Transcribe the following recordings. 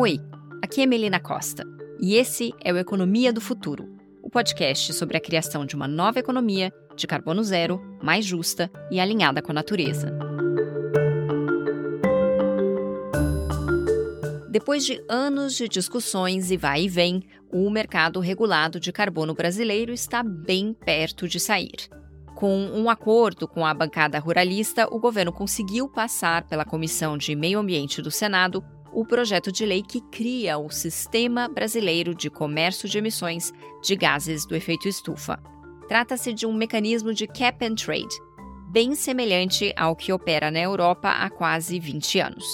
Oi, aqui é Melina Costa e esse é o Economia do Futuro, o podcast sobre a criação de uma nova economia de carbono zero, mais justa e alinhada com a natureza. Depois de anos de discussões e vai e vem, o mercado regulado de carbono brasileiro está bem perto de sair. Com um acordo com a bancada ruralista, o governo conseguiu passar pela Comissão de Meio Ambiente do Senado o projeto de lei que cria o Sistema Brasileiro de Comércio de Emissões de Gases do Efeito Estufa. Trata-se de um mecanismo de cap and trade, bem semelhante ao que opera na Europa há quase 20 anos.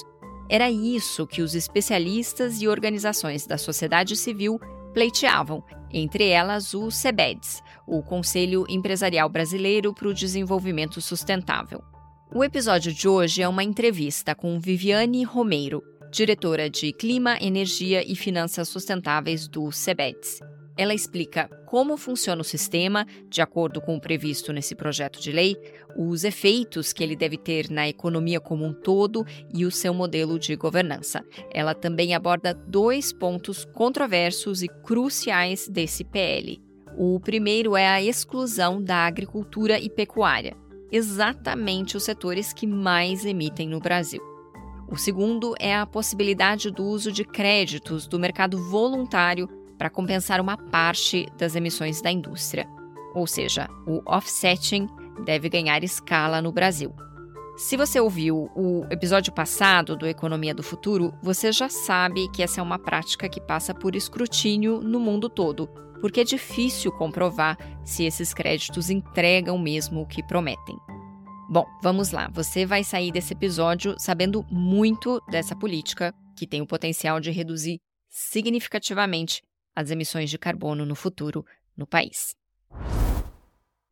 Era isso que os especialistas e organizações da sociedade civil pleiteavam, entre elas o CEBEDS, o Conselho Empresarial Brasileiro para o Desenvolvimento Sustentável. O episódio de hoje é uma entrevista com Viviane Romeiro, diretora de Clima, Energia e Finanças Sustentáveis do CEBEDS. Ela explica como funciona o sistema, de acordo com o previsto nesse projeto de lei, os efeitos que ele deve ter na economia como um todo e o seu modelo de governança. Ela também aborda dois pontos controversos e cruciais desse PL. O primeiro é a exclusão da agricultura e pecuária, exatamente os setores que mais emitem no Brasil. O segundo é a possibilidade do uso de créditos do mercado voluntário para compensar uma parte das emissões da indústria. Ou seja, o offsetting deve ganhar escala no Brasil. Se você ouviu o episódio passado do Economia do Futuro, você já sabe que essa é uma prática que passa por escrutínio no mundo todo, porque é difícil comprovar se esses créditos entregam mesmo o que prometem. Bom, vamos lá. Você vai sair desse episódio sabendo muito dessa política que tem o potencial de reduzir significativamente as emissões de carbono no futuro no país.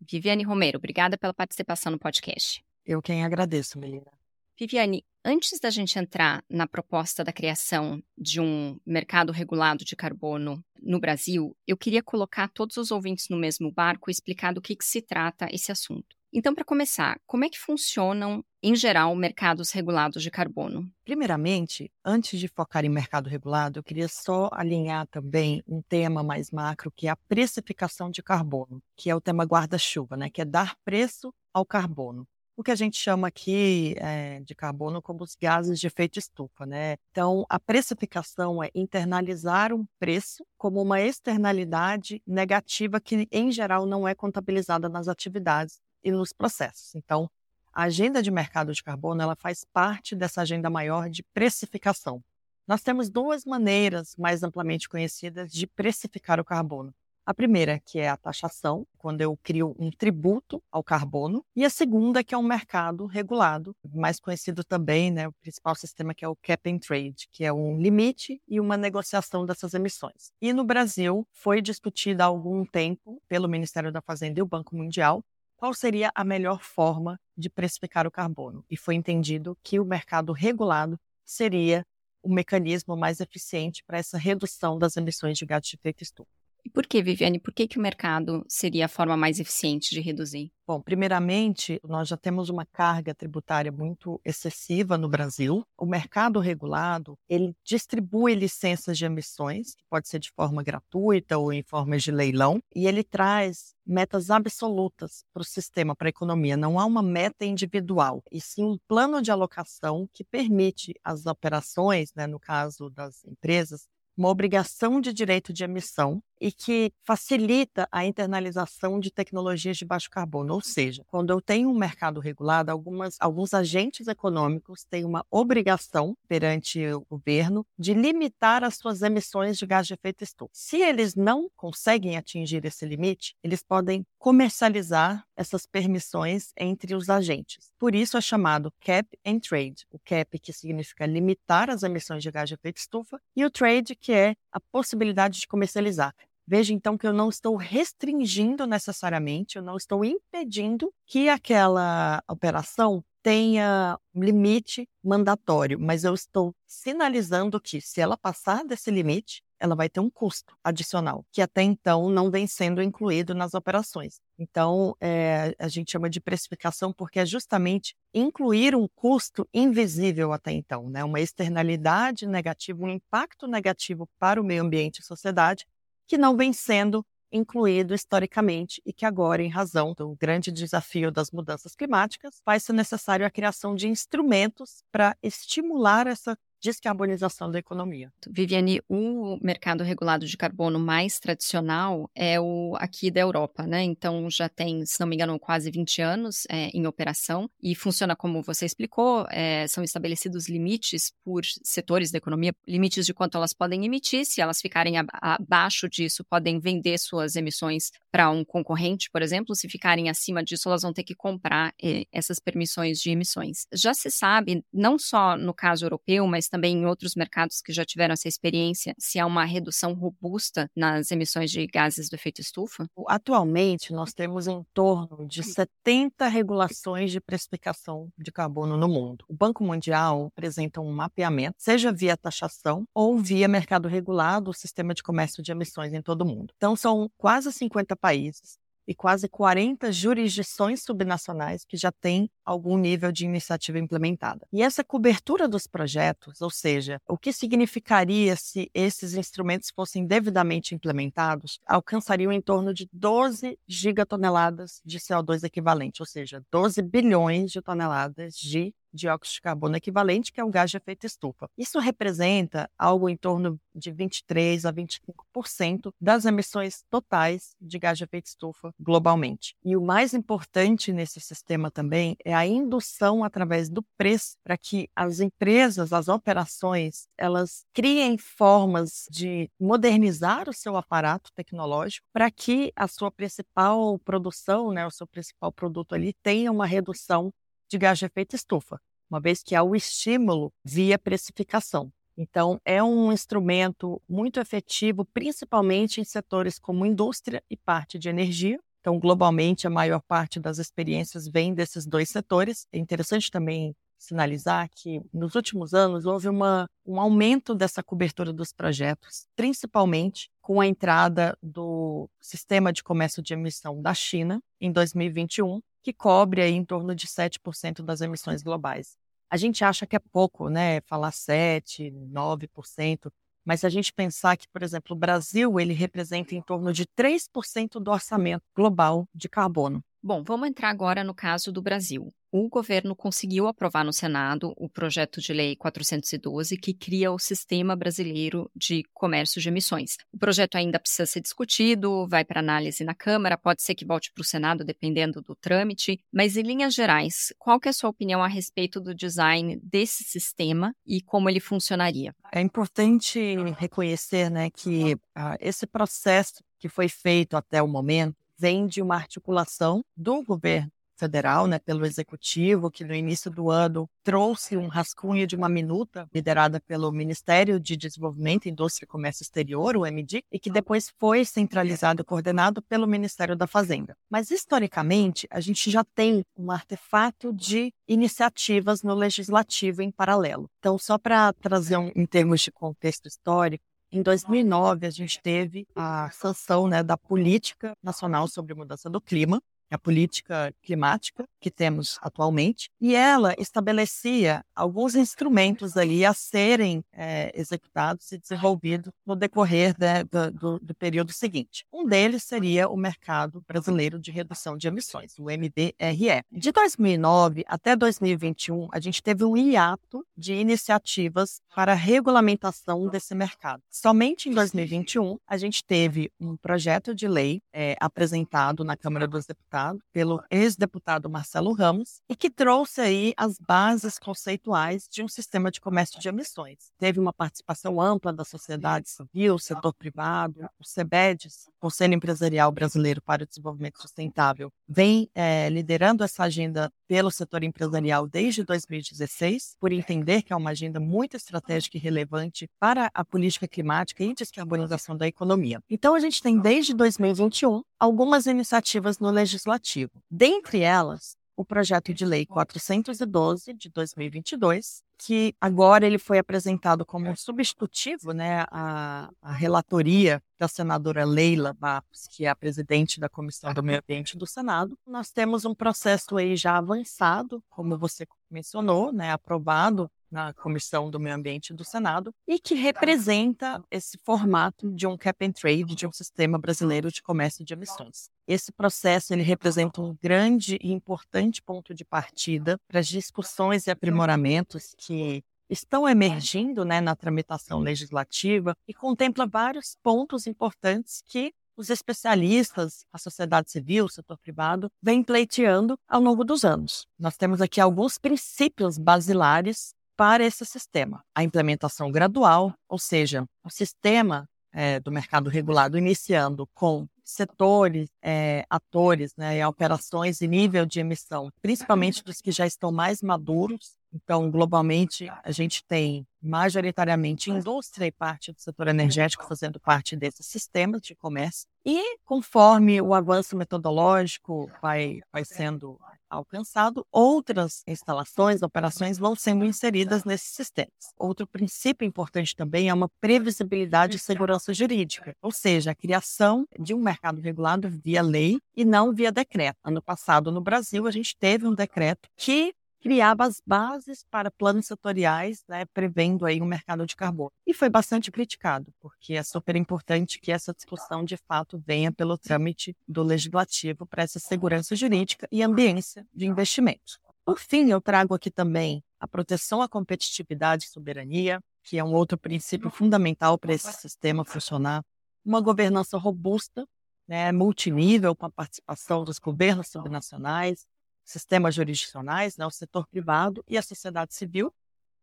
Viviane Romero, obrigada pela participação no podcast. Eu quem agradeço, Melina. Viviane, antes da gente entrar na proposta da criação de um mercado regulado de carbono no Brasil, eu queria colocar todos os ouvintes no mesmo barco e explicar do que, que se trata esse assunto. Então, para começar, como é que funcionam, em geral, mercados regulados de carbono? Primeiramente, antes de focar em mercado regulado, eu queria só alinhar também um tema mais macro, que é a precificação de carbono, que é o tema guarda-chuva, né? que é dar preço ao carbono o que a gente chama aqui é, de carbono como os gases de efeito estufa, né? Então, a precificação é internalizar um preço como uma externalidade negativa que, em geral, não é contabilizada nas atividades e nos processos. Então, a agenda de mercado de carbono ela faz parte dessa agenda maior de precificação. Nós temos duas maneiras mais amplamente conhecidas de precificar o carbono. A primeira, que é a taxação, quando eu crio um tributo ao carbono, e a segunda, que é um mercado regulado, mais conhecido também, né, o principal sistema que é o cap and trade, que é um limite e uma negociação dessas emissões. E no Brasil foi discutido há algum tempo pelo Ministério da Fazenda e o Banco Mundial qual seria a melhor forma de precificar o carbono. E foi entendido que o mercado regulado seria o mecanismo mais eficiente para essa redução das emissões de gás de efeito estufa. E por que, Viviane? Por que, que o mercado seria a forma mais eficiente de reduzir? Bom, primeiramente, nós já temos uma carga tributária muito excessiva no Brasil. O mercado regulado, ele distribui licenças de emissões, que pode ser de forma gratuita ou em forma de leilão, e ele traz metas absolutas para o sistema, para a economia. Não há uma meta individual, e sim um plano de alocação que permite as operações, né, no caso das empresas, uma obrigação de direito de emissão e que facilita a internalização de tecnologias de baixo carbono. Ou seja, quando eu tenho um mercado regulado, algumas, alguns agentes econômicos têm uma obrigação perante o governo de limitar as suas emissões de gás de efeito estufa. Se eles não conseguem atingir esse limite, eles podem comercializar essas permissões entre os agentes. Por isso é chamado cap and trade. O cap que significa limitar as emissões de gás de efeito estufa e o trade que é a possibilidade de comercializar. Veja então que eu não estou restringindo necessariamente, eu não estou impedindo que aquela operação tenha limite mandatório, mas eu estou sinalizando que se ela passar desse limite, ela vai ter um custo adicional, que até então não vem sendo incluído nas operações. Então, é, a gente chama de precificação porque é justamente incluir um custo invisível até então, né? uma externalidade negativa, um impacto negativo para o meio ambiente e sociedade, que não vem sendo incluído historicamente e que agora, em razão do grande desafio das mudanças climáticas, vai ser necessário a criação de instrumentos para estimular essa descarbonização da economia. Viviane, o mercado regulado de carbono mais tradicional é o aqui da Europa, né? Então já tem, se não me engano, quase 20 anos é, em operação e funciona como você explicou, é, são estabelecidos limites por setores da economia, limites de quanto elas podem emitir, se elas ficarem abaixo disso, podem vender suas emissões para um concorrente, por exemplo, se ficarem acima disso, elas vão ter que comprar é, essas permissões de emissões. Já se sabe, não só no caso europeu, mas também em outros mercados que já tiveram essa experiência, se há uma redução robusta nas emissões de gases do efeito estufa? Atualmente, nós temos em torno de 70 regulações de precificação de carbono no mundo. O Banco Mundial apresenta um mapeamento, seja via taxação ou via mercado regulado, o sistema de comércio de emissões em todo o mundo. Então, são quase 50 países e quase 40 jurisdições subnacionais que já têm algum nível de iniciativa implementada. E essa cobertura dos projetos, ou seja, o que significaria se esses instrumentos fossem devidamente implementados, alcançariam em torno de 12 gigatoneladas de CO2 equivalente, ou seja, 12 bilhões de toneladas de dióxido de carbono equivalente, que é o gás de efeito estufa. Isso representa algo em torno de 23 a 25% das emissões totais de gás de efeito estufa globalmente. E o mais importante nesse sistema também é a indução através do preço para que as empresas, as operações, elas criem formas de modernizar o seu aparato tecnológico para que a sua principal produção, né, o seu principal produto ali tenha uma redução de gás de efeito estufa, uma vez que há o estímulo via precificação. Então, é um instrumento muito efetivo, principalmente em setores como indústria e parte de energia. Então, globalmente, a maior parte das experiências vem desses dois setores. É interessante também sinalizar que nos últimos anos houve uma, um aumento dessa cobertura dos projetos, principalmente com a entrada do sistema de comércio de emissão da China em 2021, que cobre aí em torno de 7% das emissões globais. A gente acha que é pouco, né? Falar 7, 9%, mas se a gente pensar que, por exemplo, o Brasil ele representa em torno de 3% do orçamento global de carbono. Bom, vamos entrar agora no caso do Brasil o governo conseguiu aprovar no Senado o projeto de lei 412 que cria o Sistema Brasileiro de Comércio de Emissões. O projeto ainda precisa ser discutido, vai para análise na Câmara, pode ser que volte para o Senado dependendo do trâmite, mas em linhas gerais, qual é a sua opinião a respeito do design desse sistema e como ele funcionaria? É importante reconhecer, né, que ah, esse processo que foi feito até o momento vem de uma articulação do governo federal, né, pelo executivo, que no início do ano trouxe um rascunho de uma minuta liderada pelo Ministério de Desenvolvimento, Indústria e Comércio Exterior, o MD, e que depois foi centralizado e coordenado pelo Ministério da Fazenda. Mas historicamente, a gente já tem um artefato de iniciativas no legislativo em paralelo. Então, só para trazer um, em termos de contexto histórico, em 2009, a gente teve a sanção né, da Política Nacional sobre Mudança do Clima, a política climática que temos atualmente, e ela estabelecia alguns instrumentos ali a serem é, executados e desenvolvidos no decorrer né, do, do, do, período seguinte. Um deles seria o Mercado Brasileiro de Redução de Emissões, o MDRE. De 2009 até 2021, a gente teve um hiato de iniciativas para a regulamentação desse mercado. Somente em 2021, a gente teve um projeto de lei é, apresentado na Câmara dos Deputados pelo ex-deputado Marcelo Ramos e que trouxe aí as bases conceituais de um sistema de comércio de emissões. Teve uma participação ampla da sociedade civil, setor privado, o CEBEDES, Conselho Empresarial Brasileiro para o Desenvolvimento Sustentável, vem é, liderando essa agenda pelo setor empresarial desde 2016, por entender que é uma agenda muito estratégica e relevante para a política climática e descarbonização da economia. Então, a gente tem desde 2021 algumas iniciativas no legislativo. Dentre elas, o projeto de lei 412 de 2022, que agora ele foi apresentado como um substitutivo, né, à, à relatoria da senadora Leila Barros, que é a presidente da Comissão do Meio Ambiente do Senado. Nós temos um processo aí já avançado, como você mencionou, né, aprovado na Comissão do Meio Ambiente do Senado e que representa esse formato de um cap and trade, de um sistema brasileiro de comércio de emissões. Esse processo ele representa um grande e importante ponto de partida para as discussões e aprimoramentos que estão emergindo né, na tramitação legislativa e contempla vários pontos importantes que os especialistas, a sociedade civil, o setor privado, vêm pleiteando ao longo dos anos. Nós temos aqui alguns princípios basilares para esse sistema. A implementação gradual, ou seja, o sistema é, do mercado regulado iniciando com setores, é, atores né, e operações e nível de emissão, principalmente dos que já estão mais maduros. Então, globalmente, a gente tem majoritariamente indústria e parte do setor energético fazendo parte desses sistemas de comércio. E conforme o avanço metodológico vai, vai sendo alcançado, outras instalações, operações vão sendo inseridas nesses sistemas. Outro princípio importante também é uma previsibilidade e segurança jurídica, ou seja, a criação de um mercado regulado via lei e não via decreto. Ano passado, no Brasil, a gente teve um decreto que criava as bases para planos setoriais, né, prevendo aí um mercado de carbono. E foi bastante criticado, porque é super importante que essa discussão de fato venha pelo trâmite do legislativo para essa segurança jurídica e ambiência de investimentos. Por fim, eu trago aqui também a proteção à competitividade e soberania, que é um outro princípio fundamental para esse sistema funcionar, uma governança robusta, né, multinível, com a participação dos governos subnacionais, sistemas jurisdicionais, né, o setor privado e a sociedade civil.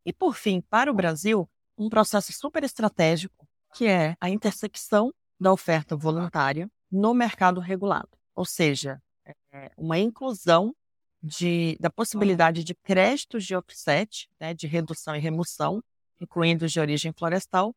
E, por fim, para o Brasil, um processo super estratégico, que é a intersecção da oferta voluntária no mercado regulado, ou seja, é uma inclusão de, da possibilidade de créditos de offset, né, de redução e remoção, incluindo os de origem florestal,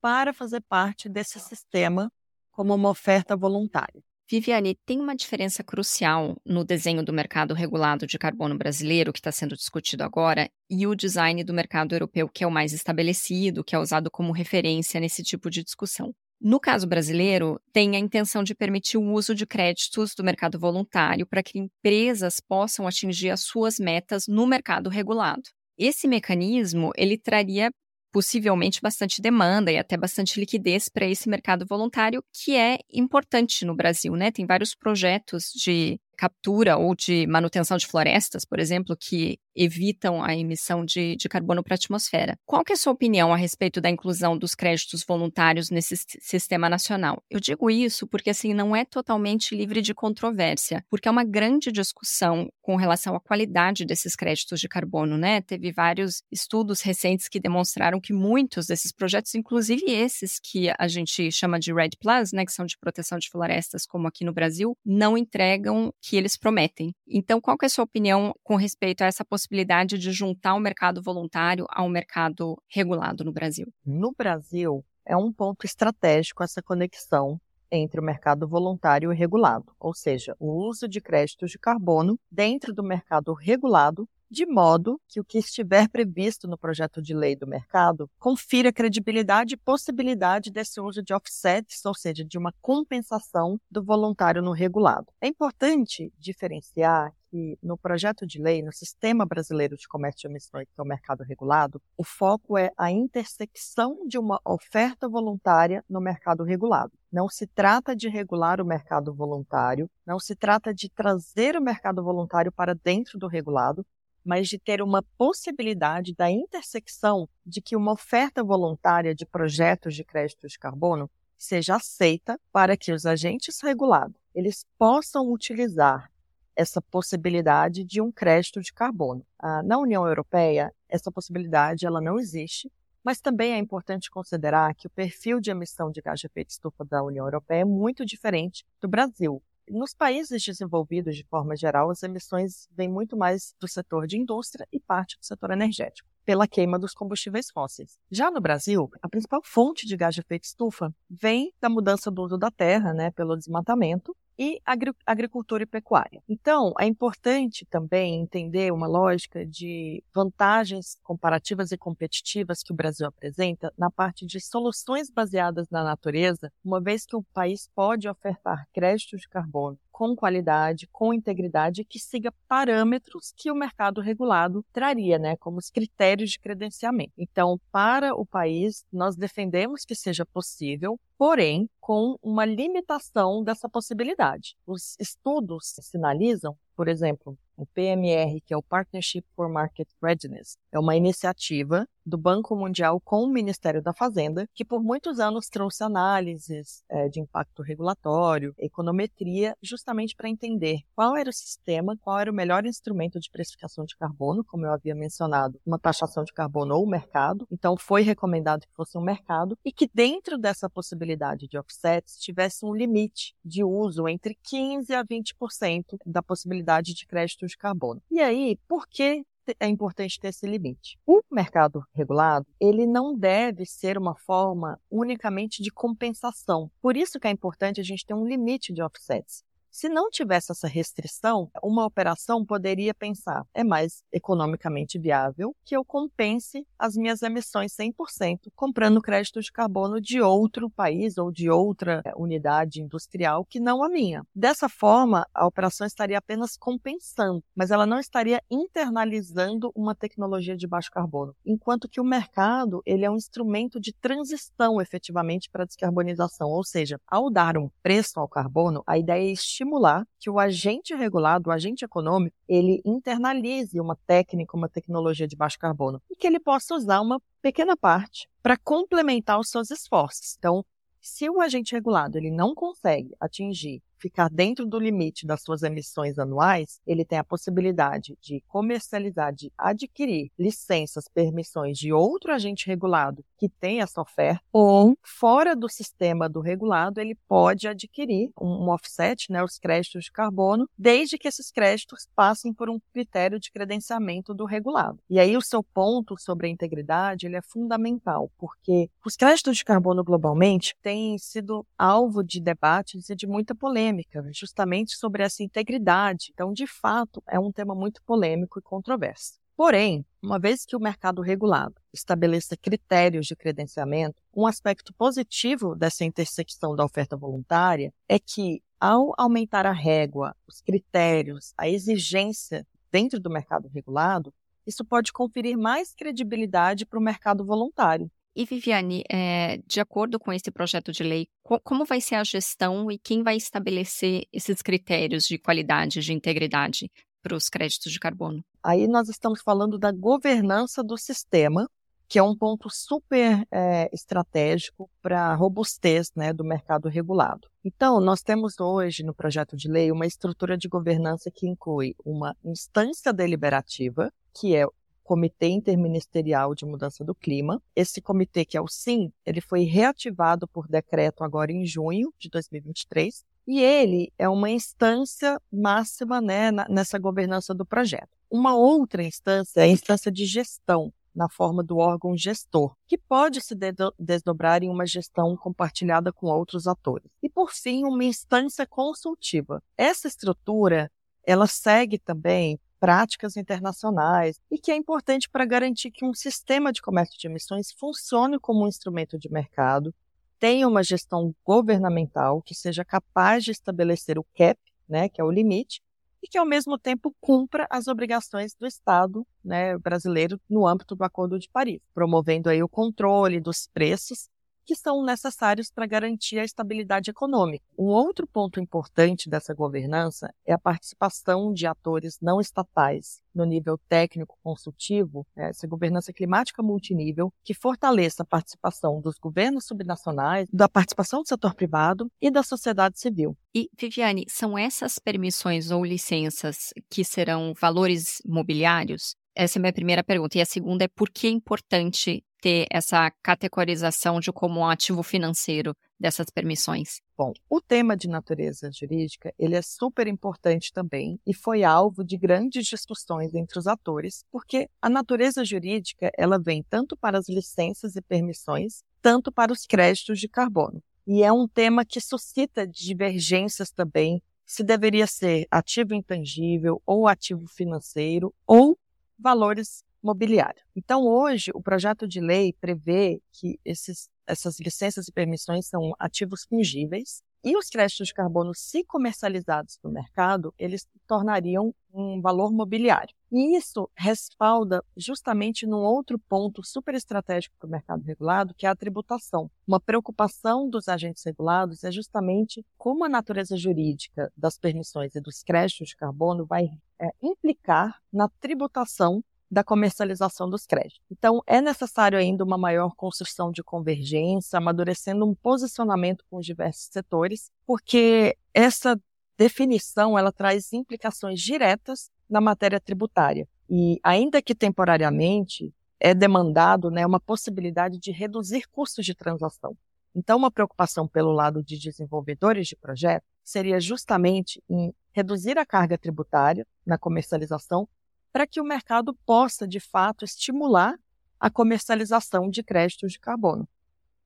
para fazer parte desse sistema como uma oferta voluntária. Viviane, tem uma diferença crucial no desenho do mercado regulado de carbono brasileiro, que está sendo discutido agora, e o design do mercado europeu, que é o mais estabelecido, que é usado como referência nesse tipo de discussão. No caso brasileiro, tem a intenção de permitir o uso de créditos do mercado voluntário para que empresas possam atingir as suas metas no mercado regulado. Esse mecanismo ele traria possivelmente bastante demanda e até bastante liquidez para esse mercado voluntário, que é importante no Brasil, né? Tem vários projetos de captura ou de manutenção de florestas, por exemplo, que evitam a emissão de, de carbono para a atmosfera. Qual que é a sua opinião a respeito da inclusão dos créditos voluntários nesse sistema nacional? Eu digo isso porque assim não é totalmente livre de controvérsia, porque é uma grande discussão com relação à qualidade desses créditos de carbono, né? Teve vários estudos recentes que demonstraram que muitos desses projetos, inclusive esses que a gente chama de Red Plus, né, que são de proteção de florestas, como aqui no Brasil, não entregam que eles prometem. Então, qual é a sua opinião com respeito a essa possibilidade de juntar o mercado voluntário ao mercado regulado no Brasil? No Brasil, é um ponto estratégico essa conexão entre o mercado voluntário e regulado, ou seja, o uso de créditos de carbono dentro do mercado regulado de modo que o que estiver previsto no projeto de lei do mercado confira credibilidade e possibilidade desse uso de offsets, ou seja, de uma compensação do voluntário no regulado. É importante diferenciar que no projeto de lei, no Sistema Brasileiro de Comércio de Emissões, que é o mercado regulado, o foco é a intersecção de uma oferta voluntária no mercado regulado. Não se trata de regular o mercado voluntário, não se trata de trazer o mercado voluntário para dentro do regulado, mas de ter uma possibilidade da intersecção de que uma oferta voluntária de projetos de créditos de carbono seja aceita para que os agentes regulados eles possam utilizar essa possibilidade de um crédito de carbono. Ah, na União Europeia, essa possibilidade ela não existe, mas também é importante considerar que o perfil de emissão de gás de efeito estufa da União Europeia é muito diferente do Brasil. Nos países desenvolvidos, de forma geral, as emissões vêm muito mais do setor de indústria e parte do setor energético, pela queima dos combustíveis fósseis. Já no Brasil, a principal fonte de gás de efeito estufa vem da mudança do uso da terra, né, pelo desmatamento, e agri agricultura e pecuária. Então, é importante também entender uma lógica de vantagens comparativas e competitivas que o Brasil apresenta na parte de soluções baseadas na natureza, uma vez que o país pode ofertar créditos de carbono com qualidade, com integridade, que siga parâmetros que o mercado regulado traria, né, como os critérios de credenciamento. Então, para o país, nós defendemos que seja possível, porém, com uma limitação dessa possibilidade. Os estudos sinalizam, por exemplo, o PMR, que é o Partnership for Market Readiness, é uma iniciativa do Banco Mundial com o Ministério da Fazenda, que por muitos anos trouxe análises é, de impacto regulatório, econometria, justamente para entender qual era o sistema, qual era o melhor instrumento de precificação de carbono, como eu havia mencionado, uma taxação de carbono ou mercado. Então, foi recomendado que fosse um mercado e que dentro dessa possibilidade de offsets tivesse um limite de uso entre 15% a 20% da possibilidade de crédito de carbono. E aí, por que é importante ter esse limite. O mercado regulado, ele não deve ser uma forma unicamente de compensação. Por isso que é importante a gente ter um limite de offsets. Se não tivesse essa restrição, uma operação poderia pensar: é mais economicamente viável que eu compense as minhas emissões 100% comprando crédito de carbono de outro país ou de outra eh, unidade industrial que não a minha. Dessa forma, a operação estaria apenas compensando, mas ela não estaria internalizando uma tecnologia de baixo carbono. Enquanto que o mercado, ele é um instrumento de transição efetivamente para a descarbonização, ou seja, ao dar um preço ao carbono, a ideia é estimular que o agente regulado, o agente econômico, ele internalize uma técnica, uma tecnologia de baixo carbono e que ele possa usar uma pequena parte para complementar os seus esforços. Então, se o agente regulado ele não consegue atingir ficar dentro do limite das suas emissões anuais, ele tem a possibilidade de comercializar, de adquirir licenças, permissões de outro agente regulado que tem essa oferta, ou fora do sistema do regulado, ele pode adquirir um, offset, né, os créditos de carbono, desde que esses créditos passem por um critério de credenciamento do regulado. E aí o seu ponto sobre a integridade, ele é fundamental, porque os créditos de carbono globalmente têm sido alvo de debates e de muita polêmica polêmica, justamente sobre essa integridade. Então, de fato, é um tema muito polêmico e controverso. Porém, uma vez que o mercado regulado estabeleça critérios de credenciamento, um aspecto positivo dessa intersecção da oferta voluntária é que, ao aumentar a régua, os critérios, a exigência dentro do mercado regulado, isso pode conferir mais credibilidade para o mercado voluntário. E Viviane, é, de acordo com esse projeto de lei, co como vai ser a gestão e quem vai estabelecer esses critérios de qualidade, de integridade para os créditos de carbono? Aí nós estamos falando da governança do sistema, que é um ponto super é, estratégico para a robustez né, do mercado regulado. Então, nós temos hoje no projeto de lei uma estrutura de governança que inclui uma instância deliberativa, que é Comitê Interministerial de Mudança do Clima. Esse comitê, que é o SIM, ele foi reativado por decreto agora em junho de 2023, e ele é uma instância máxima né, nessa governança do projeto. Uma outra instância é a instância de gestão, na forma do órgão gestor, que pode se desdobrar em uma gestão compartilhada com outros atores. E, por fim, uma instância consultiva. Essa estrutura ela segue também práticas internacionais e que é importante para garantir que um sistema de comércio de emissões funcione como um instrumento de mercado, tenha uma gestão governamental que seja capaz de estabelecer o cap, né, que é o limite, e que ao mesmo tempo cumpra as obrigações do Estado né, brasileiro no âmbito do Acordo de Paris, promovendo aí o controle dos preços que são necessários para garantir a estabilidade econômica. Um outro ponto importante dessa governança é a participação de atores não estatais no nível técnico consultivo, né, essa governança climática multinível, que fortaleça a participação dos governos subnacionais, da participação do setor privado e da sociedade civil. E, Viviane, são essas permissões ou licenças que serão valores mobiliários? Essa é a minha primeira pergunta. E a segunda é por que é importante ter essa categorização de como um ativo financeiro dessas permissões? Bom, o tema de natureza jurídica, ele é super importante também e foi alvo de grandes discussões entre os atores, porque a natureza jurídica, ela vem tanto para as licenças e permissões, tanto para os créditos de carbono. E é um tema que suscita divergências também se deveria ser ativo intangível ou ativo financeiro ou valores mobiliários. Então, hoje, o projeto de lei prevê que esses, essas licenças e permissões são ativos fungíveis e os créditos de carbono, se comercializados no mercado, eles tornariam um valor mobiliário. E isso respalda justamente num outro ponto super estratégico para o mercado regulado, que é a tributação. Uma preocupação dos agentes regulados é justamente como a natureza jurídica das permissões e dos créditos de carbono vai é, implicar na tributação da comercialização dos créditos. Então, é necessário ainda uma maior construção de convergência, amadurecendo um posicionamento com os diversos setores, porque essa definição ela traz implicações diretas na matéria tributária. E, ainda que temporariamente, é demandado né, uma possibilidade de reduzir custos de transação. Então, uma preocupação pelo lado de desenvolvedores de projeto seria justamente em reduzir a carga tributária na comercialização para que o mercado possa, de fato, estimular a comercialização de créditos de carbono,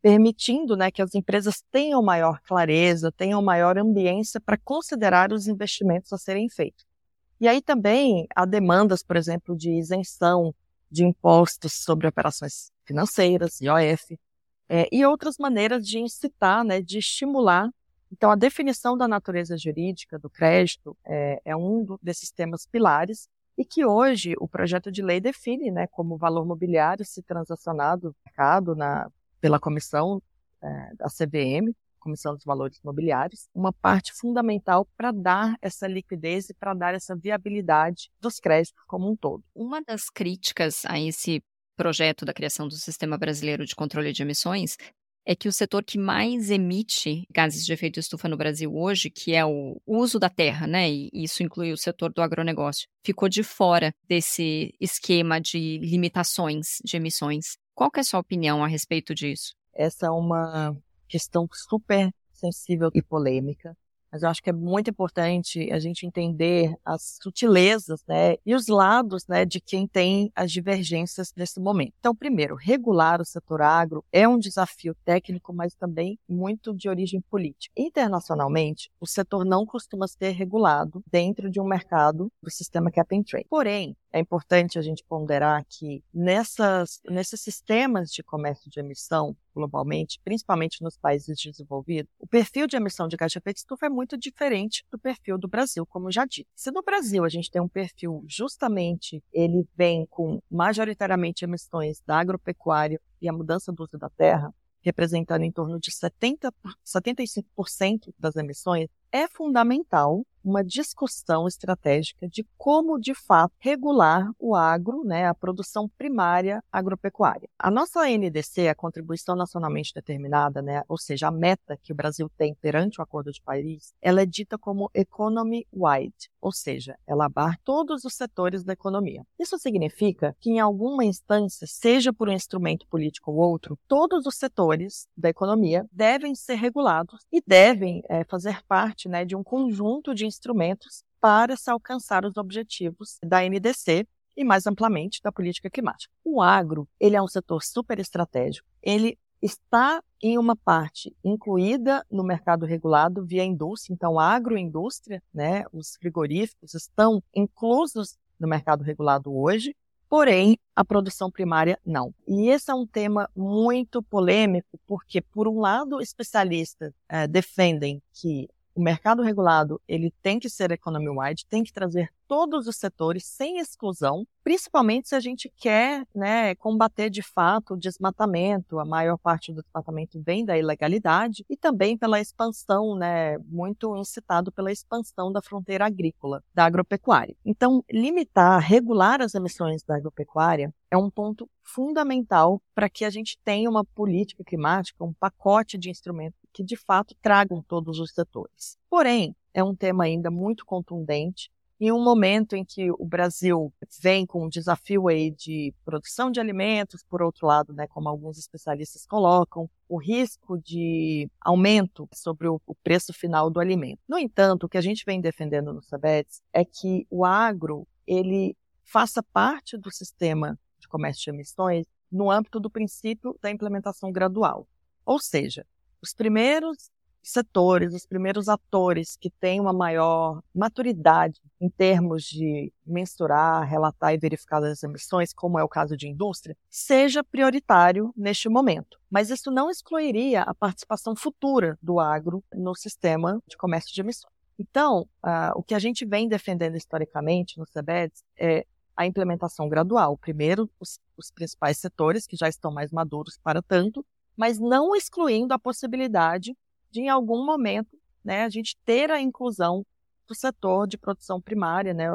permitindo né, que as empresas tenham maior clareza, tenham maior ambiência para considerar os investimentos a serem feitos. E aí também há demandas, por exemplo, de isenção de impostos sobre operações financeiras, IOF, é, e outras maneiras de incitar, né, de estimular. Então, a definição da natureza jurídica do crédito é, é um desses temas pilares e que hoje o projeto de lei define né, como valor mobiliário se transacionado mercado na, pela comissão é, da CVM, Comissão dos Valores Mobiliários, uma parte fundamental para dar essa liquidez e para dar essa viabilidade dos créditos como um todo. Uma das críticas a esse projeto da criação do Sistema Brasileiro de Controle de Emissões é que o setor que mais emite gases de efeito estufa no Brasil hoje, que é o uso da terra, né, e isso inclui o setor do agronegócio, ficou de fora desse esquema de limitações de emissões. Qual é a sua opinião a respeito disso? Essa é uma questão super sensível e polêmica mas eu acho que é muito importante a gente entender as sutilezas, né, e os lados, né, de quem tem as divergências nesse momento. Então, primeiro, regular o setor agro é um desafio técnico, mas também muito de origem política. Internacionalmente, o setor não costuma ser regulado dentro de um mercado do sistema cap and trade. Porém, é importante a gente ponderar que nessas, nesses sistemas de comércio de emissão globalmente, principalmente nos países desenvolvidos, o perfil de emissão de gás de efeito estufa é muito diferente do perfil do Brasil, como já disse. Se no Brasil a gente tem um perfil justamente, ele vem com majoritariamente emissões da agropecuária e a mudança do uso da terra, representando em torno de 70, 75% das emissões, é fundamental uma discussão estratégica de como, de fato, regular o agro, né, a produção primária agropecuária. A nossa NDC, a contribuição nacionalmente determinada, né, ou seja, a meta que o Brasil tem perante o Acordo de Paris, ela é dita como economy wide, ou seja, ela abarca todos os setores da economia. Isso significa que, em alguma instância, seja por um instrumento político ou outro, todos os setores da economia devem ser regulados e devem é, fazer parte né, de um conjunto de instrumentos para se alcançar os objetivos da NDC e mais amplamente da política climática. O agro, ele é um setor super estratégico. Ele está em uma parte incluída no mercado regulado via indústria, então a agroindústria, né, os frigoríficos estão inclusos no mercado regulado hoje, porém a produção primária não. E esse é um tema muito polêmico, porque por um lado especialistas é, defendem que o mercado regulado ele tem que ser economy-wide, tem que trazer todos os setores sem exclusão, principalmente se a gente quer né, combater de fato o desmatamento. A maior parte do desmatamento vem da ilegalidade e também pela expansão, né, muito incitado pela expansão da fronteira agrícola, da agropecuária. Então, limitar, regular as emissões da agropecuária é um ponto fundamental para que a gente tenha uma política climática, um pacote de instrumentos que de fato tragam todos os setores. Porém, é um tema ainda muito contundente em um momento em que o Brasil vem com um desafio aí de produção de alimentos, por outro lado, né, como alguns especialistas colocam, o risco de aumento sobre o, preço final do alimento. No entanto, o que a gente vem defendendo no SABETS é que o agro ele faça parte do sistema de comércio de emissões no âmbito do princípio da implementação gradual. Ou seja, os primeiros setores, os primeiros atores que têm uma maior maturidade em termos de mensurar, relatar e verificar as emissões, como é o caso de indústria, seja prioritário neste momento. Mas isso não excluiria a participação futura do agro no sistema de comércio de emissões. Então, uh, o que a gente vem defendendo historicamente no CEBEDS é a implementação gradual. Primeiro, os, os principais setores que já estão mais maduros para tanto, mas não excluindo a possibilidade de, em algum momento, né, a gente ter a inclusão do setor de produção primária, né,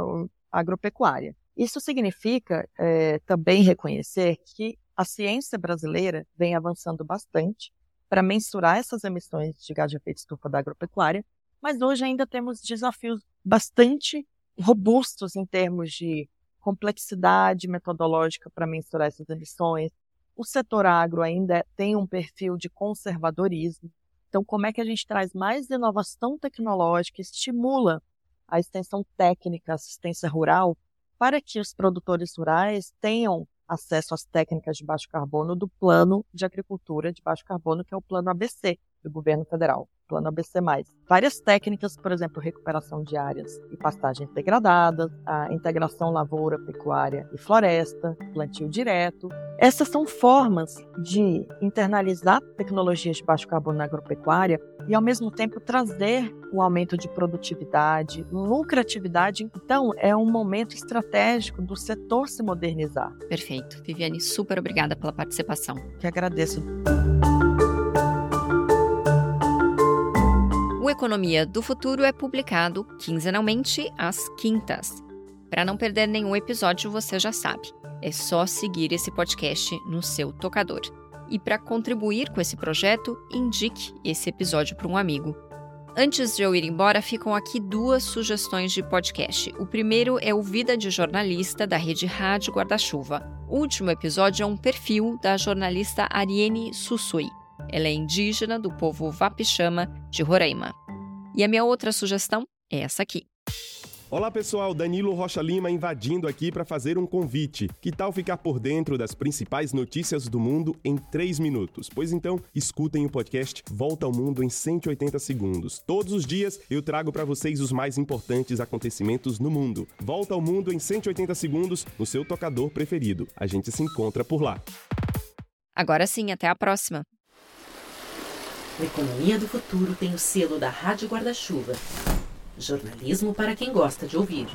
agropecuária. Isso significa é, também reconhecer que a ciência brasileira vem avançando bastante para mensurar essas emissões de gás de efeito estufa da agropecuária, mas hoje ainda temos desafios bastante robustos em termos de complexidade metodológica para mensurar essas emissões. O setor agro ainda tem um perfil de conservadorismo. Então, como é que a gente traz mais inovação tecnológica, estimula a extensão técnica, assistência rural, para que os produtores rurais tenham acesso às técnicas de baixo carbono do Plano de Agricultura de Baixo Carbono, que é o Plano ABC do governo federal plano ABC+. Várias técnicas, por exemplo, recuperação de áreas e pastagens degradadas, a integração lavoura, pecuária e floresta, plantio direto. Essas são formas de internalizar tecnologias de baixo carbono na agropecuária e, ao mesmo tempo, trazer o aumento de produtividade, lucratividade. Então, é um momento estratégico do setor se modernizar. Perfeito. Viviane, super obrigada pela participação. Que agradeço. O Economia do Futuro é publicado quinzenalmente às quintas. Para não perder nenhum episódio, você já sabe, é só seguir esse podcast no seu tocador. E para contribuir com esse projeto, indique esse episódio para um amigo. Antes de eu ir embora, ficam aqui duas sugestões de podcast. O primeiro é o Vida de Jornalista, da Rede Rádio Guarda-Chuva. O último episódio é um perfil da jornalista Ariane Susui. Ela é indígena do povo Vapixama de Roraima. E a minha outra sugestão é essa aqui. Olá pessoal, Danilo Rocha Lima invadindo aqui para fazer um convite. Que tal ficar por dentro das principais notícias do mundo em 3 minutos? Pois então, escutem o podcast Volta ao Mundo em 180 segundos. Todos os dias eu trago para vocês os mais importantes acontecimentos no mundo. Volta ao Mundo em 180 segundos no seu tocador preferido. A gente se encontra por lá. Agora sim, até a próxima. O Economia do Futuro tem o selo da Rádio Guarda-Chuva. Jornalismo para quem gosta de ouvir.